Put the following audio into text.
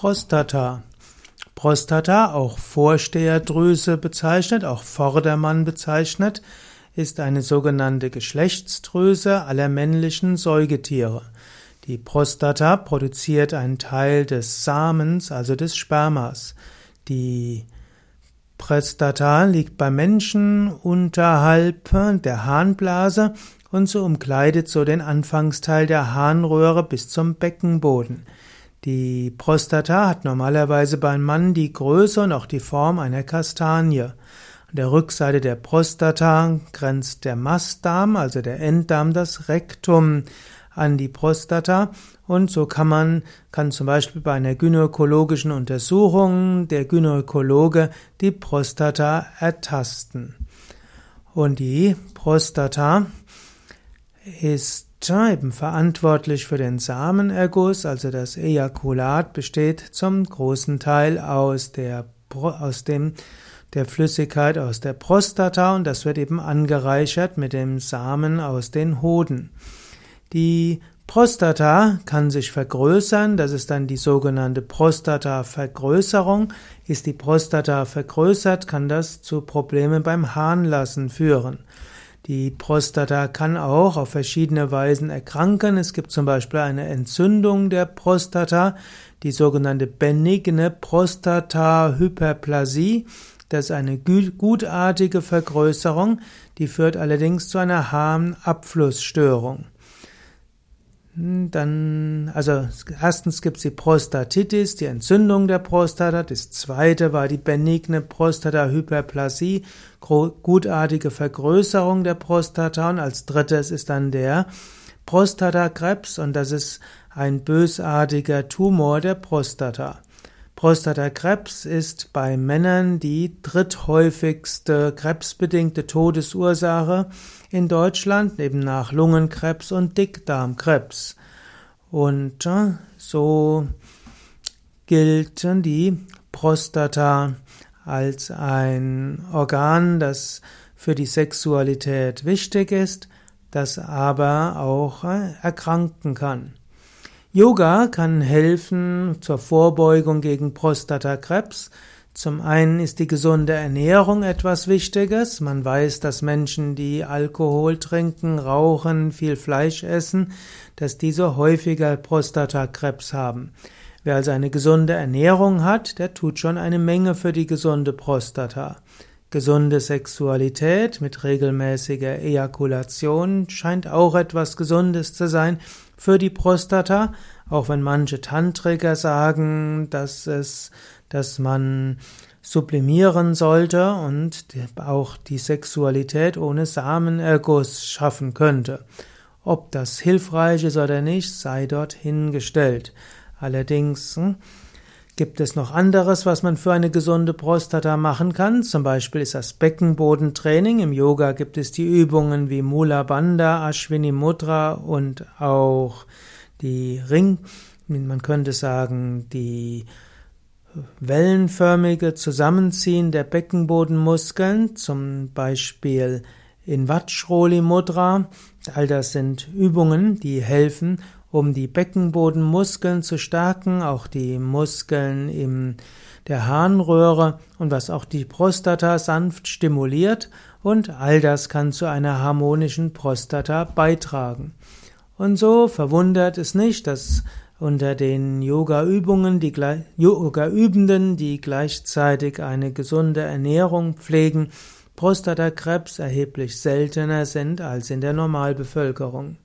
Prostata. Prostata, auch Vorsteherdrüse bezeichnet, auch Vordermann bezeichnet, ist eine sogenannte Geschlechtsdrüse aller männlichen Säugetiere. Die Prostata produziert einen Teil des Samens, also des Spermas. Die Prostata liegt bei Menschen unterhalb der Harnblase und so umkleidet so den Anfangsteil der Harnröhre bis zum Beckenboden. Die Prostata hat normalerweise beim Mann die Größe und auch die Form einer Kastanie. An der Rückseite der Prostata grenzt der Mastdarm, also der Enddarm, das Rektum an die Prostata und so kann man, kann zum Beispiel bei einer gynäkologischen Untersuchung der Gynäkologe die Prostata ertasten. Und die Prostata ist eben verantwortlich für den Samenerguss, also das Ejakulat besteht zum großen Teil aus der, aus dem, der Flüssigkeit aus der Prostata und das wird eben angereichert mit dem Samen aus den Hoden. Die Prostata kann sich vergrößern, das ist dann die sogenannte Prostatavergrößerung. Ist die Prostata vergrößert, kann das zu Problemen beim Harnlassen führen. Die Prostata kann auch auf verschiedene Weisen erkranken. Es gibt zum Beispiel eine Entzündung der Prostata, die sogenannte benigne Prostatahyperplasie. Das ist eine gutartige Vergrößerung, die führt allerdings zu einer Harnabflussstörung. Dann, also erstens gibt es die Prostatitis, die Entzündung der Prostata. Das zweite war die benigne Prostatahyperplasie, gutartige Vergrößerung der Prostata. Und als drittes ist dann der Prostatakrebs und das ist ein bösartiger Tumor der Prostata. Prostatakrebs ist bei Männern die dritthäufigste krebsbedingte Todesursache in Deutschland, neben nach Lungenkrebs und Dickdarmkrebs. Und äh, so gilt die Prostata als ein Organ, das für die Sexualität wichtig ist, das aber auch äh, erkranken kann. Yoga kann helfen zur Vorbeugung gegen Prostatakrebs. Zum einen ist die gesunde Ernährung etwas Wichtiges. Man weiß, dass Menschen, die Alkohol trinken, rauchen, viel Fleisch essen, dass diese häufiger Prostatakrebs haben. Wer also eine gesunde Ernährung hat, der tut schon eine Menge für die gesunde Prostata. Gesunde Sexualität mit regelmäßiger Ejakulation scheint auch etwas Gesundes zu sein für die Prostata, auch wenn manche Tantriker sagen, dass es, dass man sublimieren sollte und auch die Sexualität ohne Samenerguss schaffen könnte. Ob das hilfreich ist oder nicht, sei dort hingestellt. Allerdings hm, Gibt es noch anderes, was man für eine gesunde Prostata machen kann? Zum Beispiel ist das Beckenbodentraining. Im Yoga gibt es die Übungen wie Mula Bandha, Ashwini Mudra und auch die Ring, man könnte sagen, die wellenförmige Zusammenziehen der Beckenbodenmuskeln, zum Beispiel in Vajroli Mudra. All das sind Übungen, die helfen, um die Beckenbodenmuskeln zu stärken, auch die Muskeln im der Harnröhre und was auch die Prostata sanft stimuliert und all das kann zu einer harmonischen Prostata beitragen. Und so verwundert es nicht, dass unter den Yoga-Übungen, die Yoga-Übenden, die gleichzeitig eine gesunde Ernährung pflegen, Prostatakrebs erheblich seltener sind als in der Normalbevölkerung.